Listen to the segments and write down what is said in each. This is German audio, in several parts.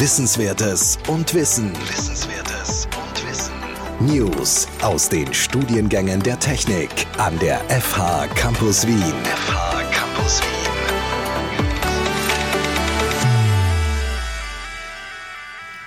Wissenswertes und Wissen. Wissenswertes und Wissen. News aus den Studiengängen der Technik an der FH Campus Wien. FH Campus Wien.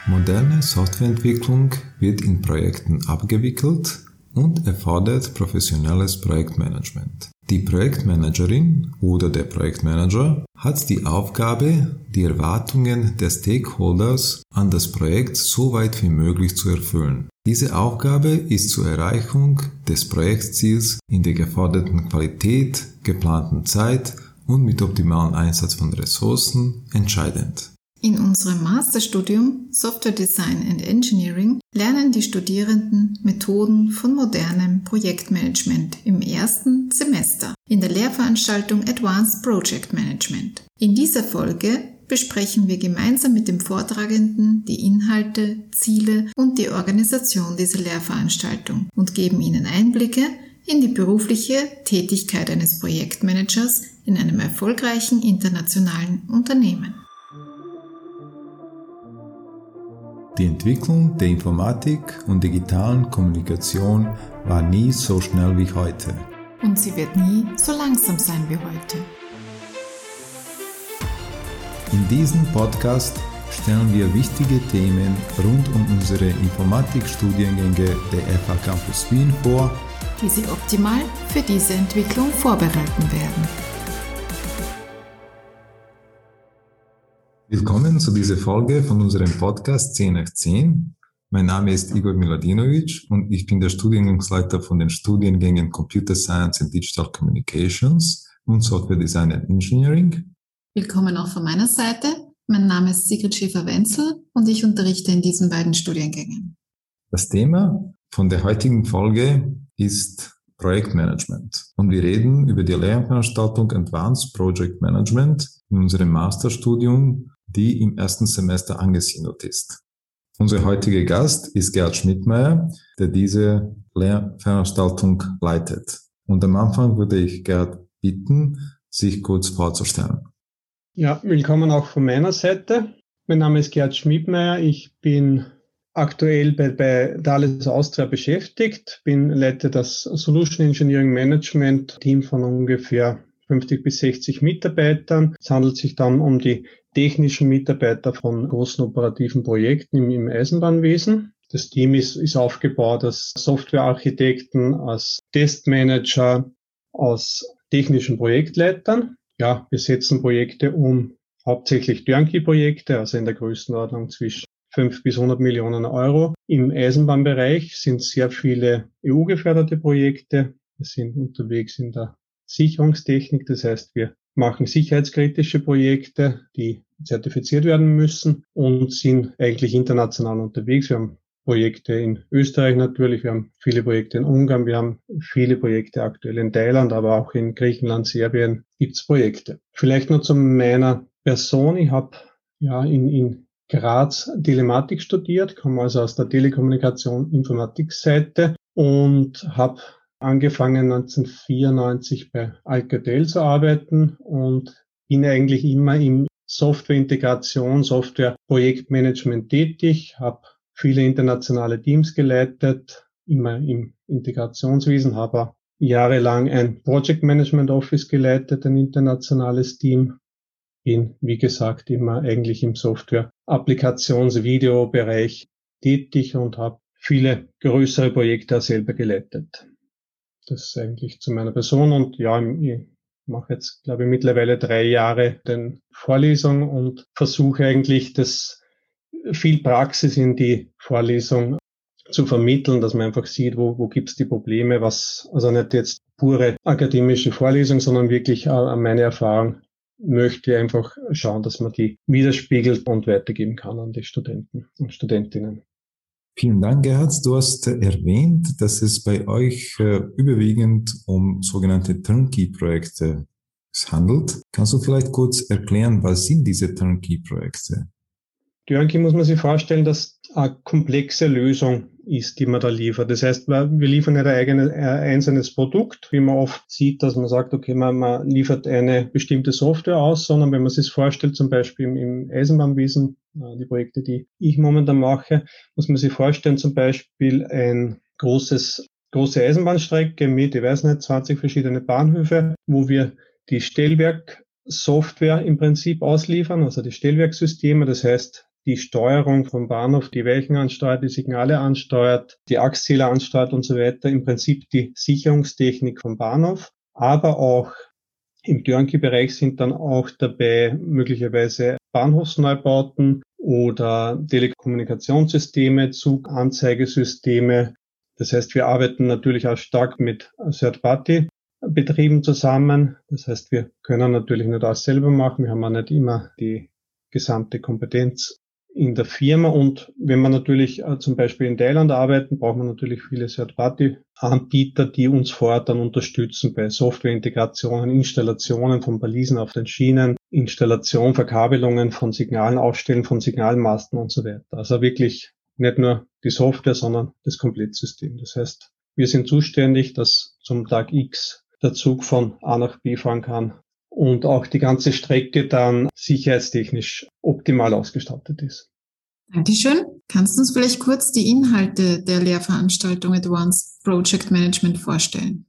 Moderne Softwareentwicklung wird in Projekten abgewickelt und erfordert professionelles Projektmanagement. Die Projektmanagerin oder der Projektmanager hat die Aufgabe, die Erwartungen der Stakeholders an das Projekt so weit wie möglich zu erfüllen. Diese Aufgabe ist zur Erreichung des Projektziels in der geforderten Qualität, geplanten Zeit und mit optimalem Einsatz von Ressourcen entscheidend. In unserem Masterstudium Software Design and Engineering lernen die Studierenden Methoden von modernem Projektmanagement im ersten Semester in der Lehrveranstaltung Advanced Project Management. In dieser Folge besprechen wir gemeinsam mit dem Vortragenden die Inhalte, Ziele und die Organisation dieser Lehrveranstaltung und geben Ihnen Einblicke in die berufliche Tätigkeit eines Projektmanagers in einem erfolgreichen internationalen Unternehmen. Die Entwicklung der Informatik und digitalen Kommunikation war nie so schnell wie heute. Und sie wird nie so langsam sein wie heute. In diesem Podcast stellen wir wichtige Themen rund um unsere Informatikstudiengänge der FH Campus Wien vor, die Sie optimal für diese Entwicklung vorbereiten werden. Willkommen zu dieser Folge von unserem Podcast 10 nach 10. Mein Name ist Igor Miladinovic und ich bin der Studiengangsleiter von den Studiengängen Computer Science and Digital Communications und Software Design and Engineering. Willkommen auch von meiner Seite. Mein Name ist Sigrid Schäfer-Wenzel und ich unterrichte in diesen beiden Studiengängen. Das Thema von der heutigen Folge ist Projektmanagement. Und wir reden über die Lehrveranstaltung Advanced Project Management in unserem Masterstudium die im ersten Semester angesiedelt ist. Unser heutiger Gast ist Gerd Schmidtmeier, der diese Lehrveranstaltung leitet. Und am Anfang würde ich Gerd bitten, sich kurz vorzustellen. Ja, willkommen auch von meiner Seite. Mein Name ist Gerd Schmidmeier. Ich bin aktuell bei, bei Thales Austria beschäftigt, bin leite das Solution Engineering Management Team von ungefähr 50 bis 60 Mitarbeitern. Es handelt sich dann um die technischen Mitarbeiter von großen operativen Projekten im, im Eisenbahnwesen. Das Team ist, ist aufgebaut als Softwarearchitekten, als Testmanager, aus technischen Projektleitern. Ja, wir setzen Projekte um, hauptsächlich Turnkey-Projekte, also in der Größenordnung zwischen 5 bis 100 Millionen Euro. Im Eisenbahnbereich sind sehr viele EU-geförderte Projekte. Wir sind unterwegs in der Sicherungstechnik. Das heißt, wir machen sicherheitskritische Projekte, die zertifiziert werden müssen und sind eigentlich international unterwegs. Wir haben Projekte in Österreich natürlich, wir haben viele Projekte in Ungarn, wir haben viele Projekte aktuell in Thailand, aber auch in Griechenland, Serbien gibt's Projekte. Vielleicht nur zu meiner Person. Ich habe ja in, in Graz Telematik studiert, komme also aus der Telekommunikation Informatikseite und habe angefangen 1994 bei Alcatel zu arbeiten und bin eigentlich immer im Softwareintegration, Software-Projektmanagement tätig, habe viele internationale Teams geleitet, immer im Integrationswesen, habe jahrelang ein Project Management Office geleitet, ein internationales Team. Bin, wie gesagt, immer eigentlich im Software-Applikations-Video-Bereich tätig und habe viele größere Projekte selber geleitet. Das ist eigentlich zu meiner Person und ja, ich mache jetzt, glaube ich, mittlerweile drei Jahre den Vorlesung und versuche eigentlich das viel Praxis in die Vorlesung zu vermitteln, dass man einfach sieht, wo, wo gibt's die Probleme, was, also nicht jetzt pure akademische Vorlesung, sondern wirklich äh, meine Erfahrung möchte einfach schauen, dass man die widerspiegelt und weitergeben kann an die Studenten und Studentinnen. Vielen Dank, Gerhard. Du hast erwähnt, dass es bei euch äh, überwiegend um sogenannte Turnkey-Projekte handelt. Kannst du vielleicht kurz erklären, was sind diese Turnkey-Projekte? Turnkey muss man sich vorstellen, dass eine komplexe Lösung ist, die man da liefert. Das heißt, wir liefern nicht ein eigenes, ein einzelnes Produkt, wie man oft sieht, dass man sagt, okay, man, man liefert eine bestimmte Software aus, sondern wenn man sich vorstellt, zum Beispiel im, im Eisenbahnwesen, äh, die Projekte, die ich momentan mache, muss man sich vorstellen, zum Beispiel ein großes, große Eisenbahnstrecke mit, ich weiß nicht, 20 verschiedene Bahnhöfe, wo wir die Stellwerksoftware im Prinzip ausliefern, also die Stellwerksysteme. Das heißt, die Steuerung vom Bahnhof, die Weichen ansteuert, die Signale ansteuert, die Achszähler ansteuert und so weiter. Im Prinzip die Sicherungstechnik vom Bahnhof, aber auch im Turnkey-Bereich sind dann auch dabei möglicherweise Bahnhofsneubauten oder Telekommunikationssysteme, Zuganzeigesysteme. Das heißt, wir arbeiten natürlich auch stark mit Third-Party-Betrieben zusammen. Das heißt, wir können natürlich nicht alles selber machen. Wir haben auch nicht immer die gesamte Kompetenz in der Firma. Und wenn man natürlich äh, zum Beispiel in Thailand arbeiten, braucht man natürlich viele Third-Party-Anbieter, die uns vor Ort dann unterstützen bei Softwareintegrationen, Installationen von Balisen auf den Schienen, Installation, Verkabelungen von Signalen, Aufstellen von Signalmasten und so weiter. Also wirklich nicht nur die Software, sondern das Komplettsystem. Das heißt, wir sind zuständig, dass zum Tag X der Zug von A nach B fahren kann und auch die ganze Strecke dann sicherheitstechnisch optimal ausgestattet ist. Dankeschön. Kannst du uns vielleicht kurz die Inhalte der Lehrveranstaltung Advanced Project Management vorstellen?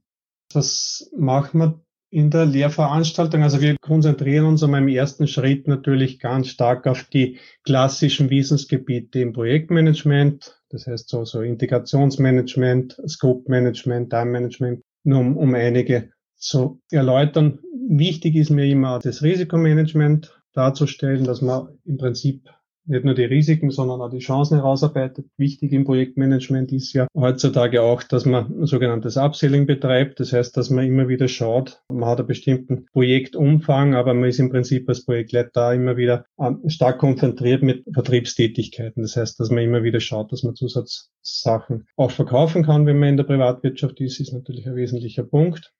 Was machen wir in der Lehrveranstaltung? Also wir konzentrieren uns am ersten Schritt natürlich ganz stark auf die klassischen Wissensgebiete im Projektmanagement. Das heißt so, so Integrationsmanagement, Scope Management, Time Management, nur um, um einige zu erläutern. Wichtig ist mir immer das Risikomanagement darzustellen, dass man im Prinzip nicht nur die Risiken, sondern auch die Chancen herausarbeitet. Wichtig im Projektmanagement ist ja heutzutage auch, dass man ein sogenanntes Upselling betreibt. Das heißt, dass man immer wieder schaut, man hat einen bestimmten Projektumfang, aber man ist im Prinzip als Projektleiter immer wieder ähm, stark konzentriert mit Vertriebstätigkeiten. Das heißt, dass man immer wieder schaut, dass man Zusatzsachen auch verkaufen kann, wenn man in der Privatwirtschaft ist, ist natürlich ein wesentlicher Punkt.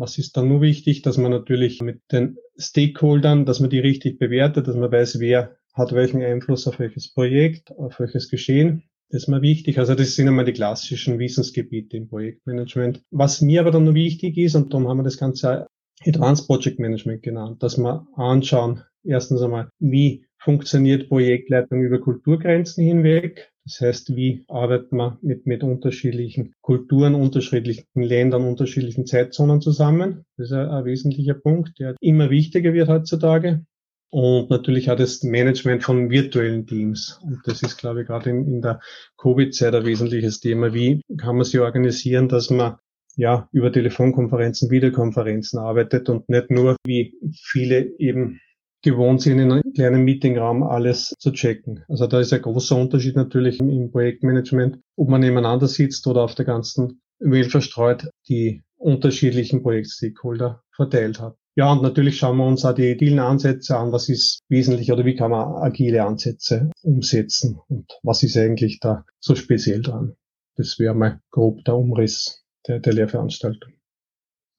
Was ist dann nur wichtig, dass man natürlich mit den Stakeholdern, dass man die richtig bewertet, dass man weiß, wer hat welchen Einfluss auf welches Projekt, auf welches Geschehen. Das ist mir wichtig. Also das sind einmal die klassischen Wissensgebiete im Projektmanagement. Was mir aber dann nur wichtig ist, und darum haben wir das Ganze Advanced Project Management genannt, dass wir anschauen, erstens einmal, wie funktioniert Projektleitung über Kulturgrenzen hinweg? Das heißt, wie arbeitet man mit, mit unterschiedlichen Kulturen, unterschiedlichen Ländern, unterschiedlichen Zeitzonen zusammen? Das ist ein, ein wesentlicher Punkt, der immer wichtiger wird heutzutage. Und natürlich auch das Management von virtuellen Teams. Und das ist, glaube ich, gerade in, in der Covid-Zeit ein wesentliches Thema. Wie kann man sie organisieren, dass man ja über Telefonkonferenzen, Videokonferenzen arbeitet und nicht nur, wie viele eben gewohnt sind, in einem kleinen Meetingraum alles zu checken. Also da ist ein großer Unterschied natürlich im Projektmanagement, ob man nebeneinander sitzt oder auf der ganzen Welt verstreut die unterschiedlichen Projektstakeholder verteilt hat. Ja, und natürlich schauen wir uns auch die agilen Ansätze an. Was ist wesentlich oder wie kann man agile Ansätze umsetzen und was ist eigentlich da so speziell dran? Das wäre mal grob der Umriss der, der Lehrveranstaltung.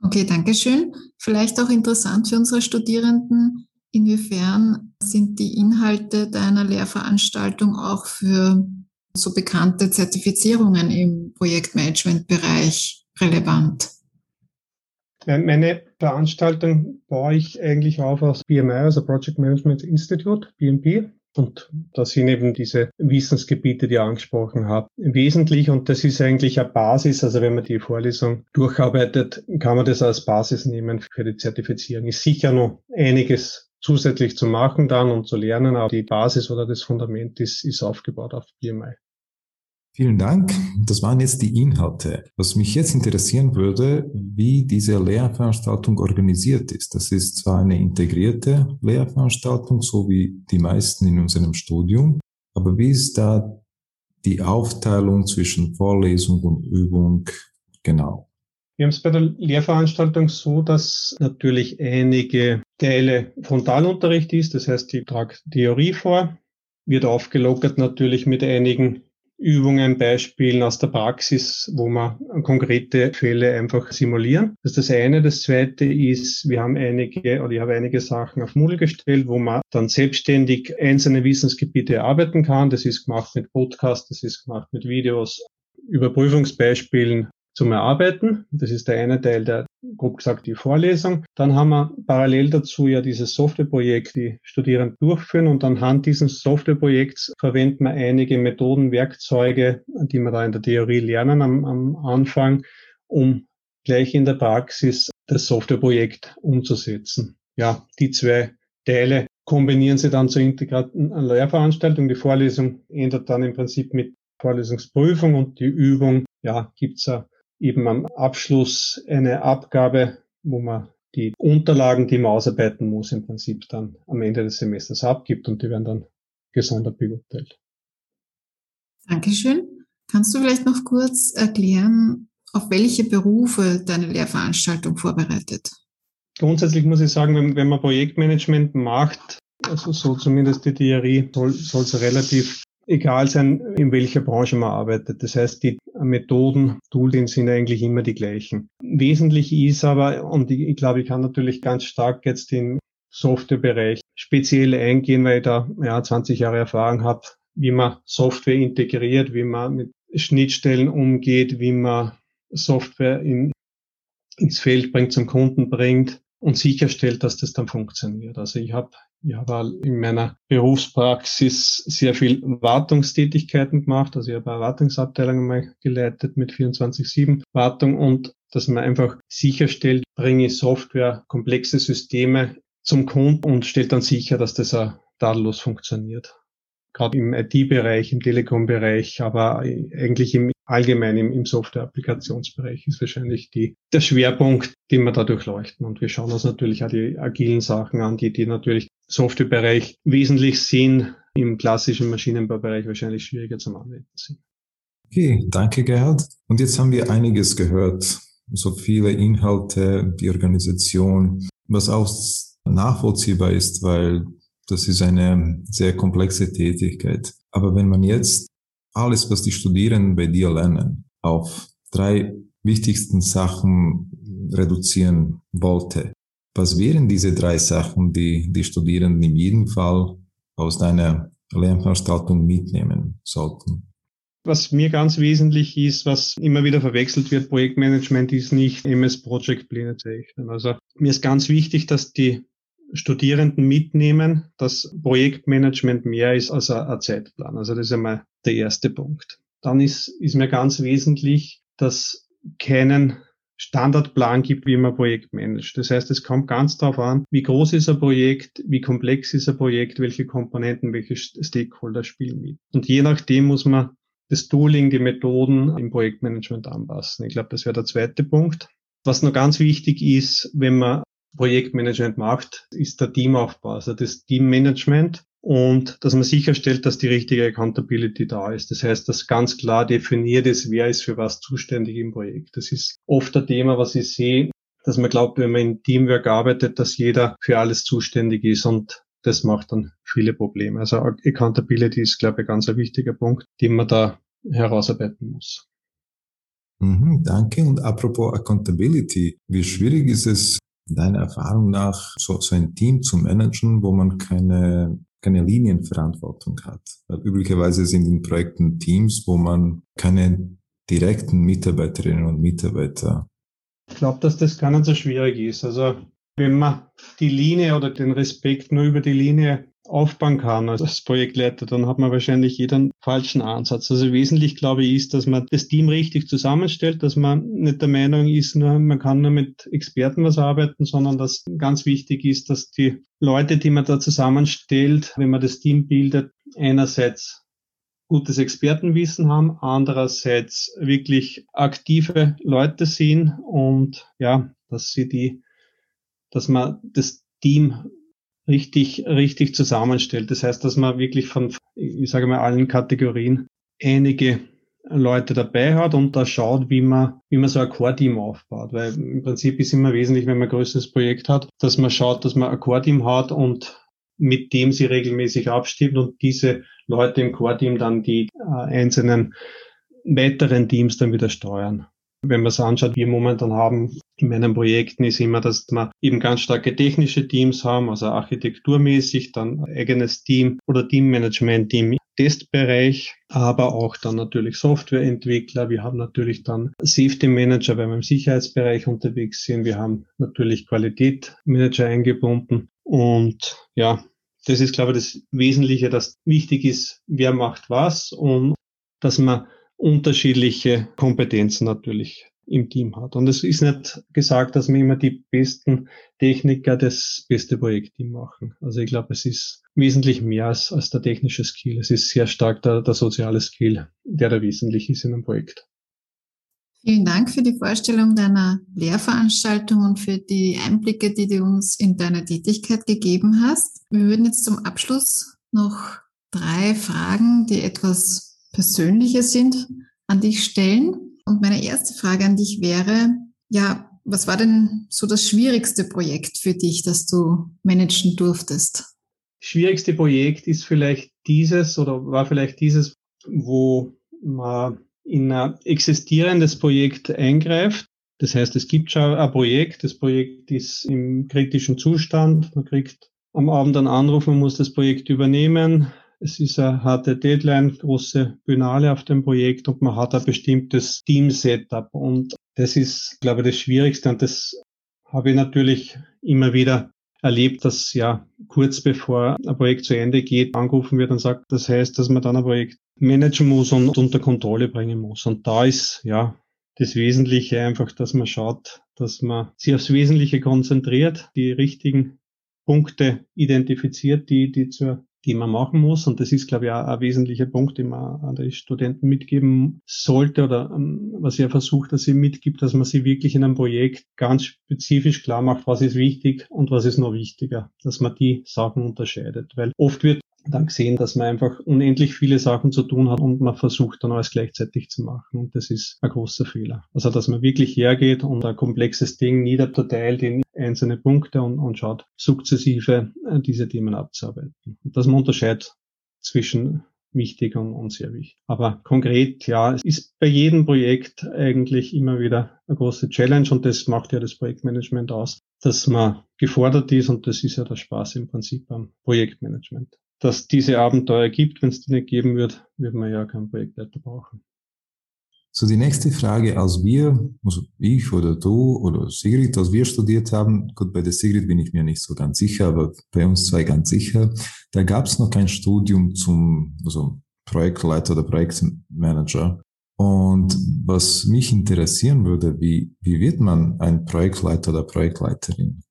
Okay, danke schön. Vielleicht auch interessant für unsere Studierenden, Inwiefern sind die Inhalte deiner Lehrveranstaltung auch für so bekannte Zertifizierungen im Projektmanagement-Bereich relevant? Meine Veranstaltung baue ich eigentlich auf aus BMI, also Project Management Institute, BMP. Und da sind eben diese Wissensgebiete, die ich angesprochen habe, wesentlich. Und das ist eigentlich eine Basis. Also wenn man die Vorlesung durcharbeitet, kann man das als Basis nehmen für die Zertifizierung. Ist sicher noch einiges zusätzlich zu machen dann und zu lernen, aber die Basis oder das Fundament ist, ist aufgebaut auf BMI. Vielen Dank. Das waren jetzt die Inhalte. Was mich jetzt interessieren würde, wie diese Lehrveranstaltung organisiert ist. Das ist zwar eine integrierte Lehrveranstaltung, so wie die meisten in unserem Studium, aber wie ist da die Aufteilung zwischen Vorlesung und Übung genau? Wir haben es bei der Lehrveranstaltung so, dass natürlich einige Teile Frontalunterricht ist, das heißt, die tragt Theorie vor, wird aufgelockert natürlich mit einigen Übungen, Beispielen aus der Praxis, wo man konkrete Fälle einfach simulieren. Das ist das eine. Das zweite ist, wir haben einige oder ich habe einige Sachen auf Moodle gestellt, wo man dann selbstständig einzelne Wissensgebiete erarbeiten kann. Das ist gemacht mit Podcast, das ist gemacht mit Videos, Überprüfungsbeispielen zum Erarbeiten. Das ist der eine Teil der, grob gesagt, die Vorlesung. Dann haben wir parallel dazu ja dieses Softwareprojekt, die Studierenden durchführen und anhand dieses Softwareprojekts verwenden wir einige Methoden, Werkzeuge, die wir da in der Theorie lernen am, am Anfang, um gleich in der Praxis das Softwareprojekt umzusetzen. Ja, die zwei Teile kombinieren sie dann zur integrierten Lehrveranstaltung. Die Vorlesung endet dann im Prinzip mit Vorlesungsprüfung und die Übung, ja, gibt's ja eben am Abschluss eine Abgabe, wo man die Unterlagen, die man ausarbeiten muss, im Prinzip dann am Ende des Semesters abgibt und die werden dann gesondert beurteilt. Dankeschön. Kannst du vielleicht noch kurz erklären, auf welche Berufe deine Lehrveranstaltung vorbereitet? Grundsätzlich muss ich sagen, wenn, wenn man Projektmanagement macht, also so zumindest die Theorie, soll es relativ egal sein, in welcher Branche man arbeitet. Das heißt, die Methoden, Tools sind eigentlich immer die gleichen. Wesentlich ist aber, und ich, ich glaube, ich kann natürlich ganz stark jetzt im Softwarebereich speziell eingehen, weil ich da ja, 20 Jahre Erfahrung habe, wie man Software integriert, wie man mit Schnittstellen umgeht, wie man Software in, ins Feld bringt, zum Kunden bringt und sicherstellt, dass das dann funktioniert. Also ich habe ich habe in meiner Berufspraxis sehr viel Wartungstätigkeiten gemacht. Also ich habe eine Wartungsabteilung mal geleitet mit 24-7 Wartung und dass man einfach sicherstellt, bringe Software, komplexe Systeme zum Kunden und stellt dann sicher, dass das auch tadellos funktioniert gerade im IT-Bereich, im Telekom-Bereich, aber eigentlich im allgemein im, im Software-Applikationsbereich ist wahrscheinlich die, der Schwerpunkt, den wir da durchleuchten. Und wir schauen uns natürlich auch die agilen Sachen an, die, die natürlich Softwarebereich wesentlich sind, im klassischen Maschinenbaubereich wahrscheinlich schwieriger zum Anwenden sind. Okay, danke Gerhard. Und jetzt haben wir einiges gehört, so viele Inhalte, die Organisation, was auch nachvollziehbar ist, weil das ist eine sehr komplexe Tätigkeit. Aber wenn man jetzt alles, was die Studierenden bei dir lernen, auf drei wichtigsten Sachen reduzieren wollte, was wären diese drei Sachen, die die Studierenden in jedem Fall aus deiner Lernveranstaltung mitnehmen sollten? Was mir ganz wesentlich ist, was immer wieder verwechselt wird, Projektmanagement ist nicht MS Project Pläne zeichnen. Also mir ist ganz wichtig, dass die Studierenden mitnehmen, dass Projektmanagement mehr ist als ein, Zeitplan. Also das ist einmal der erste Punkt. Dann ist, ist mir ganz wesentlich, dass keinen Standardplan gibt, wie man Projekt managt. Das heißt, es kommt ganz darauf an, wie groß ist ein Projekt, wie komplex ist ein Projekt, welche Komponenten, welche Stakeholder spielen mit. Und je nachdem muss man das Tooling, die Methoden im Projektmanagement anpassen. Ich glaube, das wäre der zweite Punkt. Was noch ganz wichtig ist, wenn man Projektmanagement macht, ist der Teamaufbau, also das Teammanagement und dass man sicherstellt, dass die richtige Accountability da ist. Das heißt, dass ganz klar definiert ist, wer ist für was zuständig im Projekt. Das ist oft ein Thema, was ich sehe, dass man glaubt, wenn man in Teamwork arbeitet, dass jeder für alles zuständig ist und das macht dann viele Probleme. Also Accountability ist, glaube ich, ganz ein wichtiger Punkt, den man da herausarbeiten muss. Mhm, danke. Und apropos Accountability, wie schwierig ist es, deiner Erfahrung nach so, so ein Team zu managen, wo man keine, keine Linienverantwortung hat? Weil üblicherweise sind in Projekten Teams, wo man keine direkten Mitarbeiterinnen und Mitarbeiter. Ich glaube, dass das gar nicht so schwierig ist. Also wenn man die Linie oder den Respekt nur über die Linie aufbauen kann als Projektleiter, dann hat man wahrscheinlich jeder einen falschen Ansatz. Also wesentlich, glaube ich, ist, dass man das Team richtig zusammenstellt, dass man nicht der Meinung ist, nur, man kann nur mit Experten was arbeiten, sondern dass ganz wichtig ist, dass die Leute, die man da zusammenstellt, wenn man das Team bildet, einerseits gutes Expertenwissen haben, andererseits wirklich aktive Leute sind und ja, dass sie die, dass man das Team richtig, richtig zusammenstellt. Das heißt, dass man wirklich von, ich sage mal, allen Kategorien einige Leute dabei hat und da schaut, wie man, wie man so ein Core-Team aufbaut. Weil im Prinzip ist immer wesentlich, wenn man ein größeres Projekt hat, dass man schaut, dass man ein Core-Team hat und mit dem sie regelmäßig abstimmt und diese Leute im Core-Team dann die äh, einzelnen weiteren Teams dann wieder steuern. Wenn man es anschaut, wie wir momentan haben in meinen Projekten, ist immer, dass wir eben ganz starke technische Teams haben, also architekturmäßig, dann eigenes Team oder Teammanagement im Testbereich, aber auch dann natürlich Softwareentwickler. Wir haben natürlich dann Safety Manager, weil wir im Sicherheitsbereich unterwegs sind. Wir haben natürlich Qualitätsmanager eingebunden und ja, das ist, glaube ich, das Wesentliche, dass wichtig ist, wer macht was und dass man unterschiedliche Kompetenzen natürlich im Team hat. Und es ist nicht gesagt, dass wir immer die besten Techniker das beste Projektteam machen. Also ich glaube, es ist wesentlich mehr als, als der technische Skill. Es ist sehr stark der, der soziale Skill, der da wesentlich ist in einem Projekt. Vielen Dank für die Vorstellung deiner Lehrveranstaltung und für die Einblicke, die du uns in deiner Tätigkeit gegeben hast. Wir würden jetzt zum Abschluss noch drei Fragen, die etwas persönlicher sind, an dich stellen. Und meine erste Frage an dich wäre, ja, was war denn so das schwierigste Projekt für dich, das du managen durftest? Schwierigste Projekt ist vielleicht dieses oder war vielleicht dieses, wo man in ein existierendes Projekt eingreift. Das heißt, es gibt schon ein Projekt, das Projekt ist im kritischen Zustand, man kriegt am Abend einen Anruf, man muss das Projekt übernehmen. Es ist eine harte Deadline, große Binale auf dem Projekt und man hat ein bestimmtes Team-Setup. Und das ist, glaube ich, das Schwierigste. Und das habe ich natürlich immer wieder erlebt, dass ja kurz bevor ein Projekt zu Ende geht, angerufen wird und sagt, das heißt, dass man dann ein Projekt managen muss und unter Kontrolle bringen muss. Und da ist ja das Wesentliche einfach, dass man schaut, dass man sich aufs Wesentliche konzentriert, die richtigen Punkte identifiziert, die, die zur die man machen muss. Und das ist, glaube ich, auch ein wesentlicher Punkt, den man an die Studenten mitgeben sollte oder um, was er versucht, dass sie mitgibt, dass man sie wirklich in einem Projekt ganz spezifisch klar macht, was ist wichtig und was ist noch wichtiger, dass man die Sachen unterscheidet. Weil oft wird dann gesehen, dass man einfach unendlich viele Sachen zu tun hat und man versucht dann alles gleichzeitig zu machen. Und das ist ein großer Fehler. Also, dass man wirklich hergeht und ein komplexes Ding niederteilt in einzelne Punkte und, und schaut, sukzessive äh, diese Themen abzuarbeiten. Und dass man unterscheidet zwischen wichtig und, und sehr wichtig. Aber konkret, ja, es ist bei jedem Projekt eigentlich immer wieder eine große Challenge und das macht ja das Projektmanagement aus, dass man gefordert ist und das ist ja der Spaß im Prinzip am Projektmanagement dass diese Abenteuer gibt. Wenn es die nicht geben wird, wird man ja kein Projektleiter brauchen. So, die nächste Frage, als wir, also ich oder du oder Sigrid, als wir studiert haben, gut, bei der Sigrid bin ich mir nicht so ganz sicher, aber bei uns zwei ganz sicher, da gab es noch kein Studium zum also Projektleiter oder Projektmanager. Und was mich interessieren würde, wie, wie wird man ein Projektleiter oder Projektleiterin?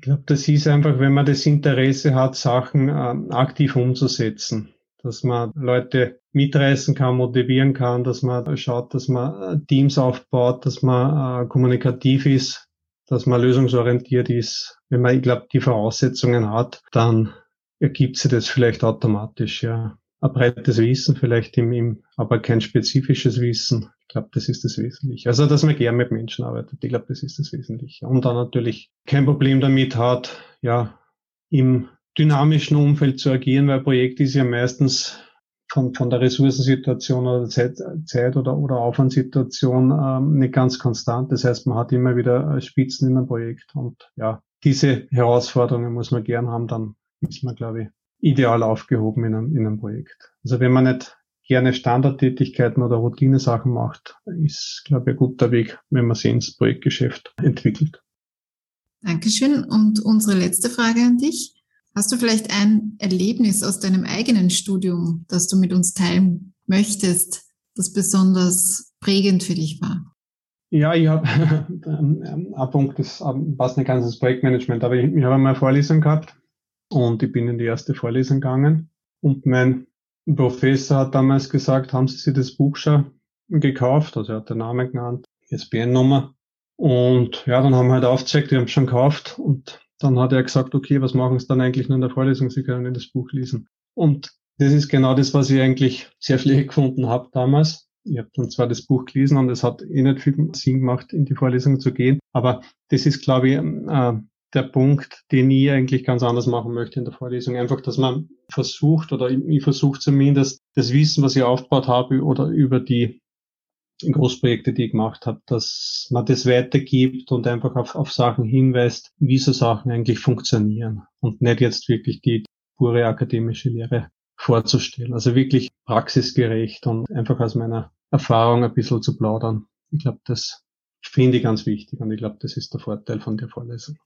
Ich glaube, das ist einfach, wenn man das Interesse hat, Sachen äh, aktiv umzusetzen, dass man Leute mitreißen kann, motivieren kann, dass man schaut, dass man äh, Teams aufbaut, dass man äh, kommunikativ ist, dass man lösungsorientiert ist. Wenn man, ich glaube, die Voraussetzungen hat, dann ergibt sich das vielleicht automatisch, ja. Ein breites Wissen vielleicht im, im aber kein spezifisches Wissen. Ich glaube, das ist das Wesentliche. Also, dass man gern mit Menschen arbeitet. Ich glaube, das ist das Wesentliche. Und dann natürlich kein Problem damit hat, ja, im dynamischen Umfeld zu agieren, weil Projekt ist ja meistens von, von der Ressourcensituation oder Zeit, Zeit oder, oder Aufwandssituation ähm, nicht ganz konstant. Das heißt, man hat immer wieder äh, Spitzen in einem Projekt. Und ja, diese Herausforderungen muss man gern haben, dann ist man, glaube ich, ideal aufgehoben in einem, in einem Projekt. Also wenn man nicht gerne Standardtätigkeiten oder Routinesachen macht, ist, glaube ich, ein guter Weg, wenn man sie ins Projektgeschäft entwickelt. Dankeschön. Und unsere letzte Frage an dich. Hast du vielleicht ein Erlebnis aus deinem eigenen Studium, das du mit uns teilen möchtest, das besonders prägend für dich war? Ja, ich habe ein Punkt, das passt nicht ganz ins Projektmanagement, aber ich, ich habe einmal eine Vorlesung gehabt und ich bin in die erste Vorlesung gegangen und mein Professor hat damals gesagt, haben Sie sich das Buch schon gekauft? Also er hat den Namen genannt, ISBN-Nummer. Und ja, dann haben wir halt aufgezeigt, wir haben es schon gekauft. Und dann hat er gesagt, okay, was machen Sie dann eigentlich nur in der Vorlesung? Sie können das Buch lesen. Und das ist genau das, was ich eigentlich sehr schlecht gefunden habe damals. Ich habe dann zwar das Buch gelesen und es hat eh nicht viel Sinn gemacht, in die Vorlesung zu gehen, aber das ist, glaube ich, äh, der Punkt, den ich eigentlich ganz anders machen möchte in der Vorlesung. Einfach, dass man versucht, oder ich versuche zumindest, das Wissen, was ich aufgebaut habe, oder über die Großprojekte, die ich gemacht habe, dass man das weitergibt und einfach auf, auf Sachen hinweist, wie so Sachen eigentlich funktionieren und nicht jetzt wirklich die pure akademische Lehre vorzustellen. Also wirklich praxisgerecht und einfach aus meiner Erfahrung ein bisschen zu plaudern. Ich glaube, das finde ich ganz wichtig und ich glaube, das ist der Vorteil von der Vorlesung.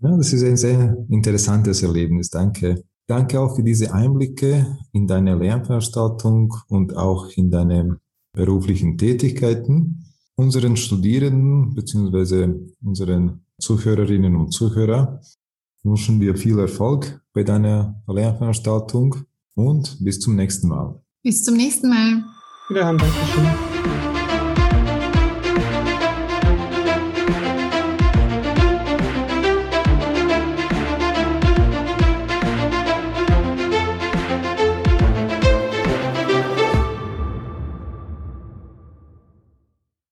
Ja, das ist ein sehr interessantes Erlebnis. Danke. Danke auch für diese Einblicke in deine Lernveranstaltung und auch in deine beruflichen Tätigkeiten. Unseren Studierenden bzw. unseren Zuhörerinnen und Zuhörer wünschen wir viel Erfolg bei deiner Lehrveranstaltung und bis zum nächsten Mal. Bis zum nächsten Mal. Wiederhören, Dankeschön.